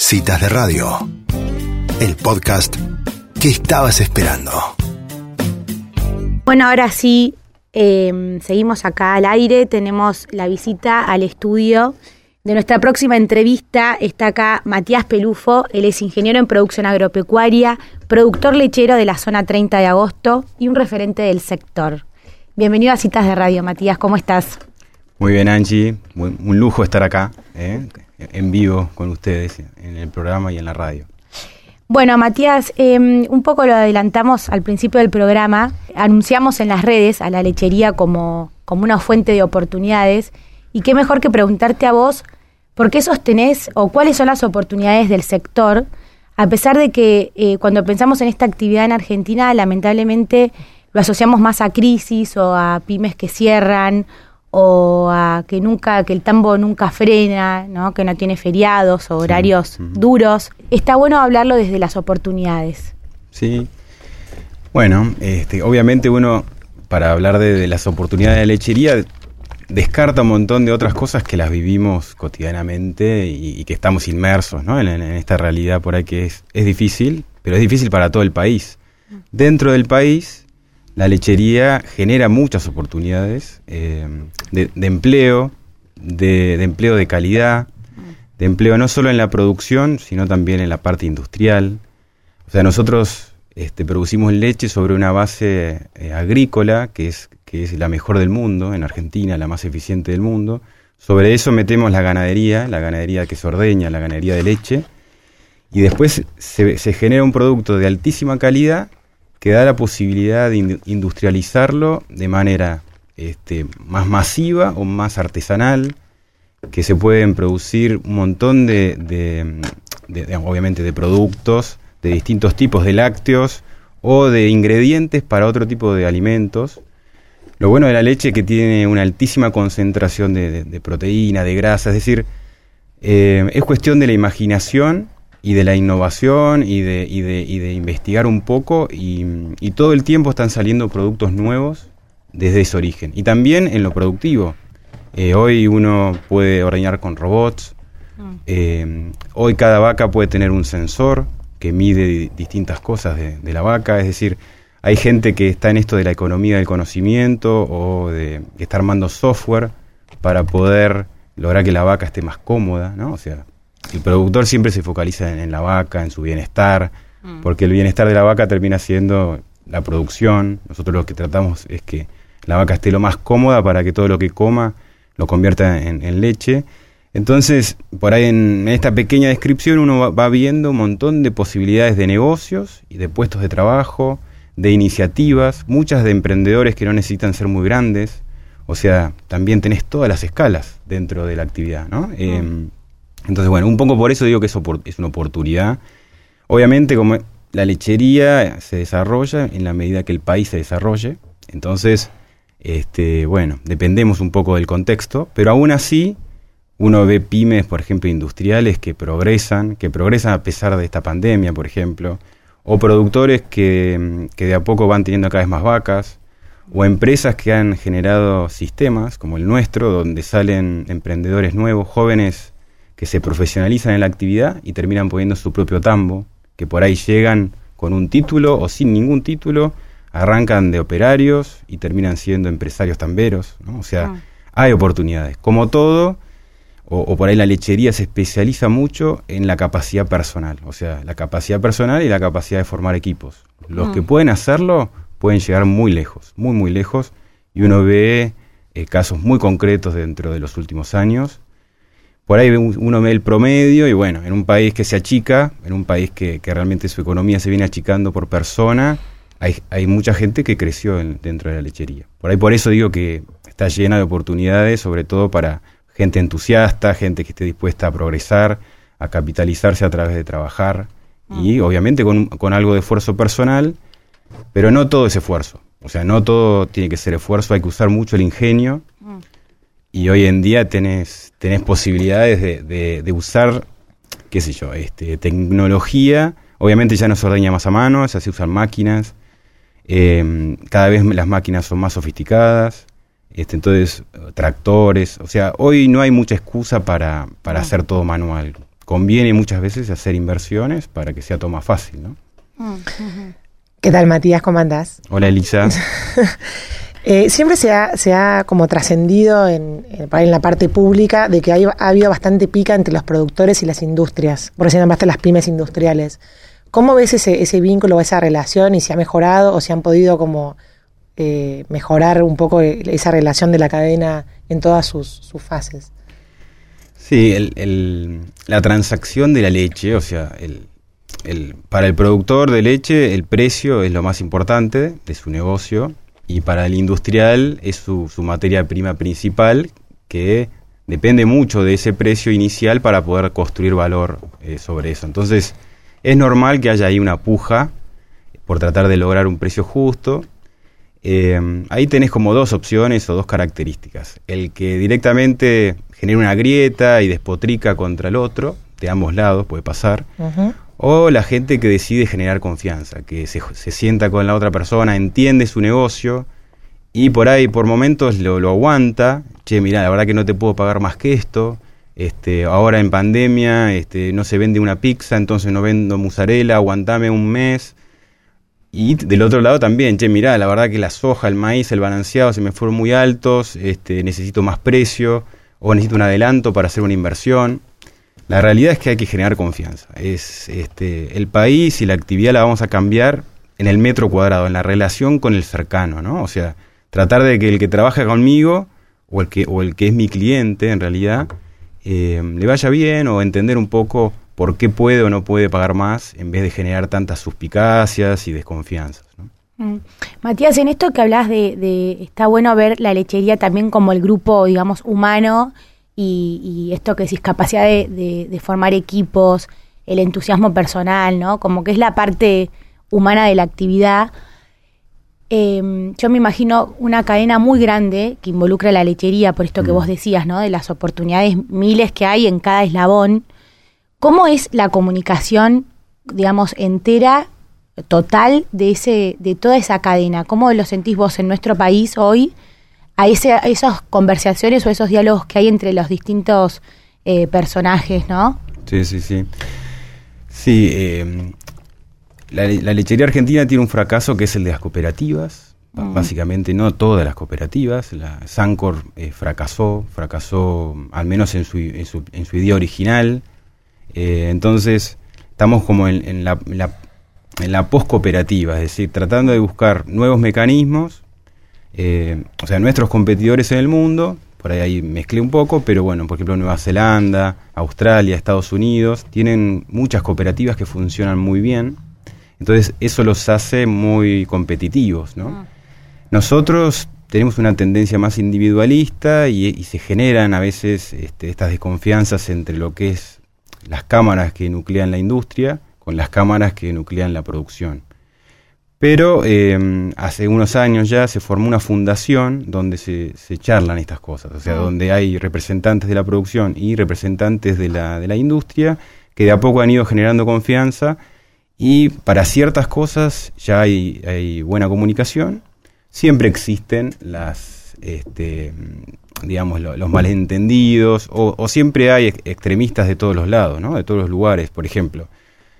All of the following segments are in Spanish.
Citas de Radio, el podcast que estabas esperando. Bueno, ahora sí, eh, seguimos acá al aire, tenemos la visita al estudio de nuestra próxima entrevista. Está acá Matías Pelufo, él es ingeniero en producción agropecuaria, productor lechero de la zona 30 de agosto y un referente del sector. Bienvenido a Citas de Radio, Matías, ¿cómo estás? Muy bien, Angie, un lujo estar acá, ¿eh? en vivo con ustedes, en el programa y en la radio. Bueno, Matías, em, un poco lo adelantamos al principio del programa. Anunciamos en las redes a la lechería como, como una fuente de oportunidades. Y qué mejor que preguntarte a vos por qué sostenés o cuáles son las oportunidades del sector, a pesar de que eh, cuando pensamos en esta actividad en Argentina, lamentablemente lo asociamos más a crisis o a pymes que cierran o a que nunca que el tambo nunca frena, ¿no? que no tiene feriados o horarios duros. Está bueno hablarlo desde las oportunidades. Sí. Bueno, este, obviamente uno para hablar de, las oportunidades de la lechería descarta un montón de otras cosas que las vivimos cotidianamente y, que estamos inmersos ¿no? en, esta realidad por ahí que es, es difícil, pero es difícil para todo el país. Dentro del país la lechería genera muchas oportunidades eh, de, empleo, de, empleo de calidad, de empleo no solo en la producción, sino también en la parte industrial. O sea, nosotros este, producimos leche sobre una base eh, agrícola, que es, que es la mejor del mundo, en Argentina, la más eficiente del mundo. Sobre eso metemos la ganadería, la ganadería que se ordeña, la ganadería de leche, y después se, se genera un producto de altísima calidad que da la posibilidad de industrializarlo de manera este, más masiva o más artesanal, que se pueden producir un montón de, obviamente, de productos de distintos tipos de lácteos o de ingredientes para otro tipo de alimentos. Lo bueno de la leche es que tiene una altísima concentración de, proteína, de grasa, es decir, eh, es cuestión de la imaginación y de la innovación y de, y de, y de investigar un poco y, todo el tiempo están saliendo productos nuevos desde ese origen. Y también en lo productivo. Eh, hoy uno puede ordeñar con robots. Mm. Eh, hoy cada vaca puede tener un sensor que mide distintas cosas de, de, la vaca. Es decir, hay gente que está en esto de la economía del conocimiento o de que está armando software para poder lograr que la vaca esté más cómoda, ¿no? O sea, el productor siempre se focaliza en, la vaca, en su bienestar, mm. porque el bienestar de la vaca termina siendo la producción. Nosotros lo que tratamos es que la vaca esté lo más cómoda para que todo lo que coma lo convierta en, leche. Entonces, por ahí en, esta pequeña descripción uno va, viendo un montón de posibilidades de negocios y de puestos de trabajo, de iniciativas, muchas de emprendedores que no necesitan ser muy grandes. O sea, también tenés todas las escalas dentro de la actividad, ¿no? Mm. Em, entonces, bueno, un poco por eso digo que es, es una oportunidad. Obviamente, como la lechería se desarrolla en la medida que el país se desarrolle, entonces, este, bueno, dependemos un poco del contexto, pero aún así uno ve pymes, por ejemplo, industriales que progresan, que progresan a pesar de esta pandemia, por ejemplo, o productores que, que de a poco van teniendo cada vez más vacas, o empresas que han generado sistemas como el nuestro, donde salen emprendedores nuevos, jóvenes que se profesionalizan en la actividad y terminan poniendo su propio tambo, que por ahí llegan con un título o sin ningún título, arrancan de operarios y terminan siendo empresarios tamberos, ¿no? O sea, ah. hay oportunidades. Como todo, o, por ahí la lechería se especializa mucho en la capacidad personal, o sea, la capacidad personal y la capacidad de formar equipos. Los que mm. pueden hacerlo pueden llegar muy lejos, muy, muy lejos, y uno ve eh, casos muy concretos dentro de los últimos años por ahí uno ve el promedio y bueno, en un país que se achica, en un país que, realmente su economía se viene achicando por persona, hay, hay mucha gente que creció dentro de la lechería. Por ahí por eso digo que está llena de oportunidades, sobre todo para gente entusiasta, gente que esté dispuesta a progresar, a capitalizarse a través de trabajar y mm. obviamente con, con algo de esfuerzo personal, pero no todo es esfuerzo. O sea, no todo tiene que ser esfuerzo, hay que usar mucho el ingenio y hoy en día tenés, tenés posibilidades de, de, usar, qué sé yo, este, tecnología. Obviamente ya no se ordeña más a mano, ya se usan máquinas. Em, cada vez las máquinas son más sofisticadas. Este, entonces, tractores. O sea, hoy no hay mucha excusa para, para hacer todo manual. conviene muchas veces hacer inversiones para que sea todo más fácil, ¿no? ¿Qué tal, Matías? ¿Cómo andás? Hola, Elisa. Eh, siempre se ha, se ha como trascendido en, en, la parte pública de que hay, ha habido bastante pica entre los productores y las industrias, por ejemplo, más las pymes industriales. ¿Cómo ves ese, ese vínculo o esa relación y si ha mejorado o si han podido como eh, mejorar un poco esa relación de la cadena en todas sus, sus fases? Sí, la transacción de la leche, o sea, el, el, para el productor de leche el precio es lo más importante de su negocio y para el industrial es su, su materia prima principal que depende mucho de ese precio inicial para poder construir valor eh, sobre eso. Entonces, es normal que haya ahí una puja por tratar de lograr un precio justo. Eh, ahí tenés como dos opciones o dos características. El que directamente genera una grieta y despotrica contra el otro, de ambos lados puede pasar. O la gente que decide generar confianza, que se, se, sienta con la otra persona, entiende su negocio y por ahí por momentos lo, lo aguanta. Che, mira, la verdad que no te puedo pagar más que esto. Este, ahora en pandemia este, no se vende una pizza, entonces no vendo mozzarella, aguantame un mes. Y del otro lado también, che, mirá, la verdad que la soja, el maíz, el balanceado se me fueron muy altos, este, necesito más precio o necesito un adelanto para hacer una inversión. La realidad es que hay que generar confianza. Es este, el país y la actividad la vamos a cambiar en el metro cuadrado, en la relación con el cercano, ¿no? O sea, tratar de que el que trabaja conmigo o el que, o el que es mi cliente en realidad eh, le vaya bien o entender un poco por qué puede o no puede pagar más en vez de generar tantas suspicacias y desconfianzas. ¿no? Mm. Matías, en esto que hablas de, de, está bueno ver la lechería también como el grupo, digamos, humano y, y esto que decís, capacidad de, de, de, formar equipos, el entusiasmo personal, ¿no? Como que es la parte humana de la actividad. Eh, yo me imagino una cadena muy grande que involucra la lechería, por esto que mm. vos decías, ¿no? De las oportunidades miles que hay en cada eslabón. ¿Cómo es la comunicación, digamos, entera, total de ese, de toda esa cadena? ¿Cómo lo sentís vos en nuestro país hoy? A, ese, a esas conversaciones o esos diálogos que hay entre los distintos eh, personajes, ¿no? Sí, sí, sí. Sí, eh, la, la, lechería argentina tiene un fracaso que es el de las cooperativas. Mm. Básicamente no todas las cooperativas. La Sancor eh, fracasó, fracasó al menos en su, en su, en su idea original. Eh, entonces estamos como en, en la, en la, en la post-cooperativa, es decir, tratando de buscar nuevos mecanismos eh, o sea, nuestros competidores en el mundo, por ahí, ahí mezclé un poco, pero bueno, por ejemplo, Nueva Zelanda, Australia, Estados Unidos, tienen muchas cooperativas que funcionan muy bien. Entonces, eso los hace muy competitivos, ¿no? Ah. Nosotros tenemos una tendencia más individualista y, y se generan a veces este, estas desconfianzas entre lo que es las cámaras que nuclean la industria con las cámaras que nuclean la producción. Pero eh, hace unos años ya se formó una fundación donde se, se charlan estas cosas, o sea, ah. donde hay representantes de la producción y representantes de la, de la industria que de a poco han ido generando confianza y para ciertas cosas ya hay, hay buena comunicación. Siempre existen las, este, digamos, lo, los malentendidos o, o, siempre hay extremistas de todos los lados, ¿no? De todos los lugares, por ejemplo.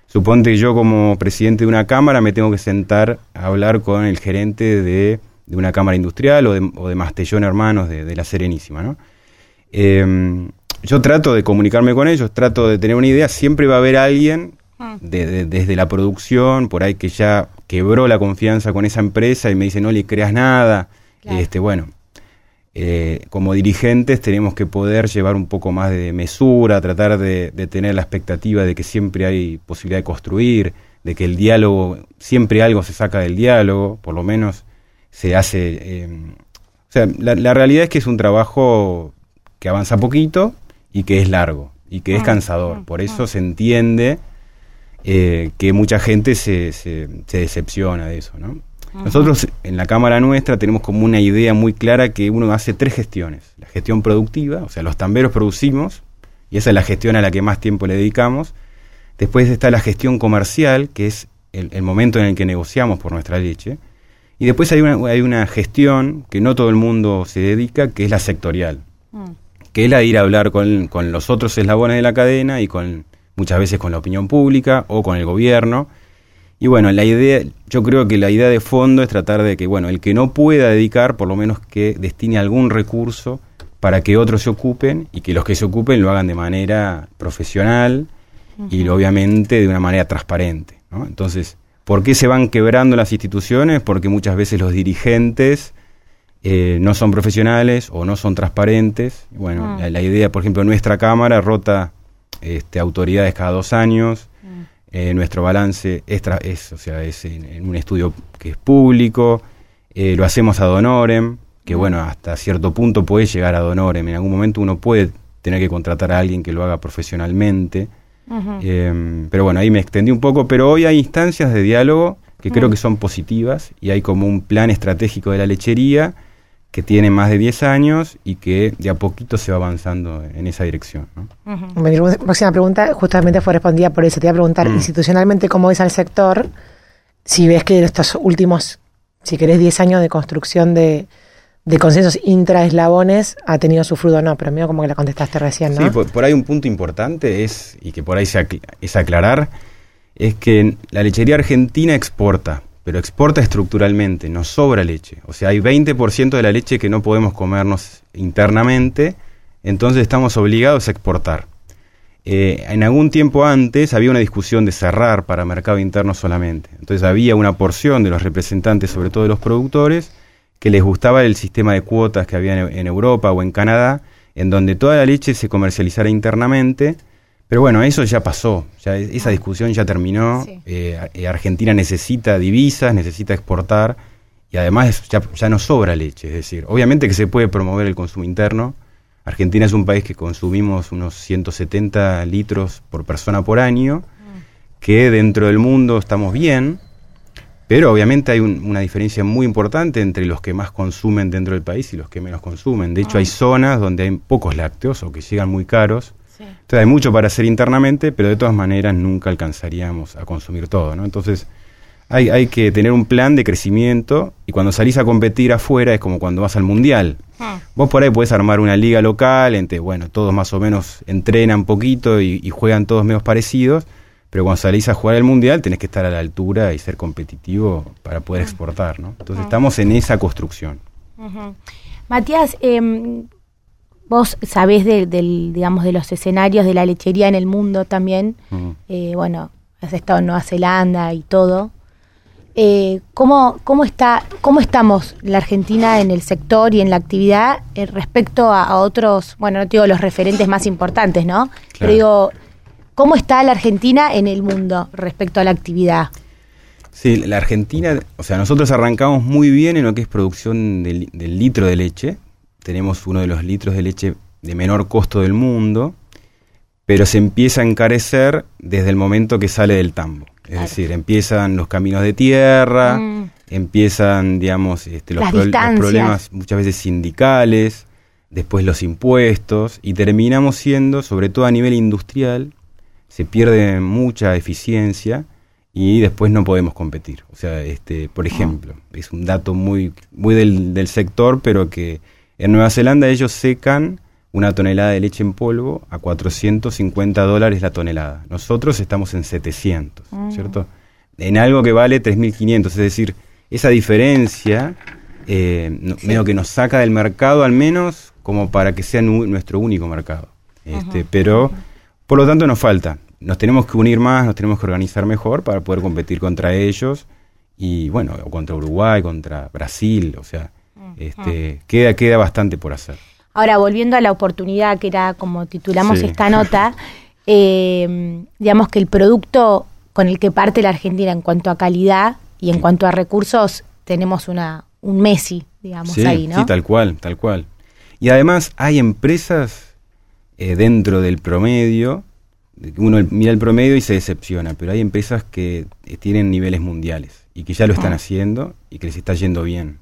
Suponte que yo como presidente de una cámara me tengo que sentar a hablar con el gerente de, de una cámara industrial o de, o de Mastellón Hermanos de, de, la Serenísima, ¿no? Eh, yo trato de comunicarme con ellos, trato de tener una idea, siempre va a haber alguien de, desde la producción, por ahí que ya quebró la confianza con esa empresa y me dice no le creas nada. Claro. Este, bueno, eh, como dirigentes tenemos que poder llevar un poco más de mesura, tratar de, de, tener la expectativa de que siempre hay posibilidad de construir, de que el diálogo, siempre algo se saca del diálogo, por lo menos se hace... Eh, o sea, la, la, realidad es que es un trabajo que avanza poquito y que es largo y que es cansador. Por eso se entiende eh, que mucha gente se, se, se decepciona de eso, ¿no? Nosotros en la Cámara nuestra tenemos como una idea muy clara que uno hace tres gestiones. La gestión productiva, o sea, los tamberos producimos, y esa es la gestión a la que más tiempo le dedicamos. Después está la gestión comercial, que es el, el momento en el que negociamos por nuestra leche. Y después hay una, hay una gestión que no todo el mundo se dedica, que es la sectorial, mm. que es la de ir a hablar con, con los otros eslabones de la cadena y con, muchas veces con la opinión pública o con el gobierno. Y bueno, la idea, yo creo que la idea de fondo es tratar de que, bueno, el que no pueda dedicar, por lo menos que destine algún recurso para que otros se ocupen y que los que se ocupen lo hagan de manera profesional y obviamente de una manera transparente. ¿no? Entonces, ¿por qué se van quebrando las instituciones? Porque muchas veces los dirigentes eh, no son profesionales o no son transparentes. Bueno, Mm. la, la idea, por ejemplo, nuestra Cámara rota este, autoridades cada dos años. Eh, nuestro balance es, es, o sea, es en, en un estudio que es público. Eh, lo hacemos ad honorem, que bueno, hasta cierto punto puede llegar ad honorem. En algún momento uno puede tener que contratar a alguien que lo haga profesionalmente. Eh, pero bueno, ahí me extendí un poco, pero hoy hay instancias de diálogo que creo que son positivas y hay como un plan estratégico de la lechería que tiene más de 10 años y que de a poquito se va avanzando en esa dirección. Mi próxima pregunta justamente fue respondida por eso. Te iba a preguntar Mm. institucionalmente cómo ves al sector, si ves que en estos últimos, si querés, 10 años de construcción de, de consensos intraeslabones ha tenido su fruto o no, pero medio como que la contestaste recién, ¿no? Sí, por, por ahí un punto importante es, y que por ahí se acl- es aclarar, es que la lechería argentina exporta, pero exporta estructuralmente, nos sobra leche. O sea, hay 20% de la leche que no podemos comernos internamente, entonces estamos obligados a exportar. Eh, en algún tiempo antes había una discusión de cerrar para mercado interno solamente. Entonces había una porción de los representantes, sobre todo de los productores, que les gustaba el sistema de cuotas que había en, en Europa o en Canadá, en donde toda la leche se comercializara internamente. Pero bueno, eso ya pasó, ya es- esa discusión ya terminó. Sí. Eh, eh, Argentina necesita divisas, necesita exportar y además ya, ya no sobra leche. Es decir, obviamente que se puede promover el consumo interno. Argentina es un país que consumimos unos 170 litros por persona por año, que dentro del mundo estamos bien, pero obviamente hay un- una diferencia muy importante entre los que más consumen dentro del país y los que menos consumen. De hecho, hay zonas donde hay pocos lácteos o que llegan muy caros. Sí. Entonces hay mucho para hacer internamente, pero de todas maneras nunca alcanzaríamos a consumir todo, ¿no? Entonces hay, hay que tener un plan de crecimiento y cuando salís a competir afuera es como cuando vas al mundial. Ah. Vos por ahí podés armar una liga local, entre, bueno, todos más o menos entrenan poquito y, y juegan todos menos parecidos, pero cuando salís a jugar el mundial tenés que estar a la altura y ser competitivo para poder exportar, ¿no? Entonces estamos en esa construcción. Ujú. Matías, em, vos sabés de, del, digamos, de los escenarios de la lechería en el mundo también. Eh, bueno, has estado en Nueva Zelanda y todo. Eh, ¿cómo, cómo, está, ¿Cómo estamos la Argentina en el sector y en la actividad eh, respecto a, a otros, bueno, no te digo los referentes más importantes, ¿no? Pero digo, ¿cómo está la Argentina en el mundo respecto a la actividad? Sí, la Argentina, o sea, nosotros arrancamos muy bien en lo que es producción del, del litro de leche. Tenemos uno de los litros de leche de menor costo del mundo, pero se empieza a encarecer desde el momento que sale del tambo. Es Claro. decir, empiezan los caminos de tierra, Mm. empiezan, digamos, este, los, pro- problemas muchas veces sindicales, después los impuestos, y terminamos siendo, sobre todo a nivel industrial, se pierde mucha eficiencia y después no podemos competir. O sea, este, por ejemplo, es un dato muy, muy del, del sector, pero que en Nueva Zelanda ellos secan una tonelada de leche en polvo a 450 dólares la tonelada. Nosotros estamos en 700, ¿cierto? En algo que vale 3.500, es decir, esa diferencia eh, no- medio que nos saca del mercado al menos como para que sea nu- nuestro único mercado. Este, Pero, por lo tanto, nos falta. Nos tenemos que unir más, nos tenemos que organizar mejor para poder competir contra ellos y, bueno, o contra Uruguay, contra Brasil, o sea, este, queda, queda bastante por hacer. Ahora, volviendo a la oportunidad, que era como titulamos Sí. esta nota, eh, digamos que el producto con el que parte la Argentina en cuanto a calidad y en Sí. cuanto a recursos, tenemos una un Messi, digamos, sí, ahí, ¿no? sí, tal cual, tal cual. Y además hay empresas eh, dentro del promedio, uno mira el promedio y se decepciona, pero hay empresas que eh, tienen niveles mundiales y que ya lo están Ah. haciendo y que les está yendo bien.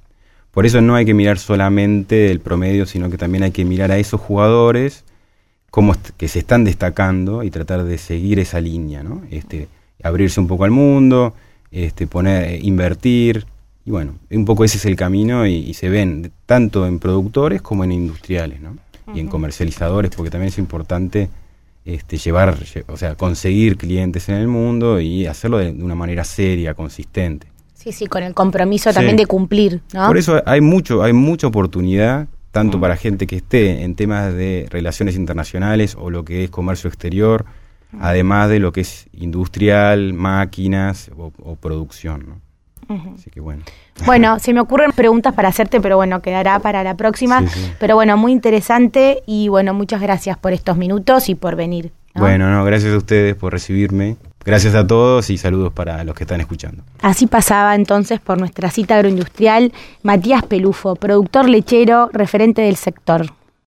Por eso no hay que mirar solamente el promedio, sino que también hay que mirar a esos jugadores est- que se están destacando y tratar de seguir esa línea, ¿no? Este, abrirse un poco al mundo, este, poner, eh, invertir, y bueno, un poco ese es el camino y, y se ven de- tanto en productores como en industriales, ¿no? Y en comercializadores, porque también es importante este, llevar, o sea, conseguir clientes en el mundo y hacerlo de, una manera seria, consistente. Sí, sí, con el compromiso también de cumplir, ¿no? Por eso hay mucho, hay mucha oportunidad tanto mm. para gente que esté en temas de relaciones internacionales o lo que es comercio exterior, mm. además de lo que es industrial, máquinas o, producción. Así que bueno. Bueno, se me ocurren preguntas para hacerte, pero bueno, quedará para la próxima. Pero bueno, muy interesante y bueno, muchas gracias por estos minutos y por venir. Bueno, no, gracias a ustedes por recibirme. Gracias a todos y saludos para los que están escuchando. Así pasaba entonces por nuestra cita agroindustrial Matías Pelufo, productor lechero, referente del sector.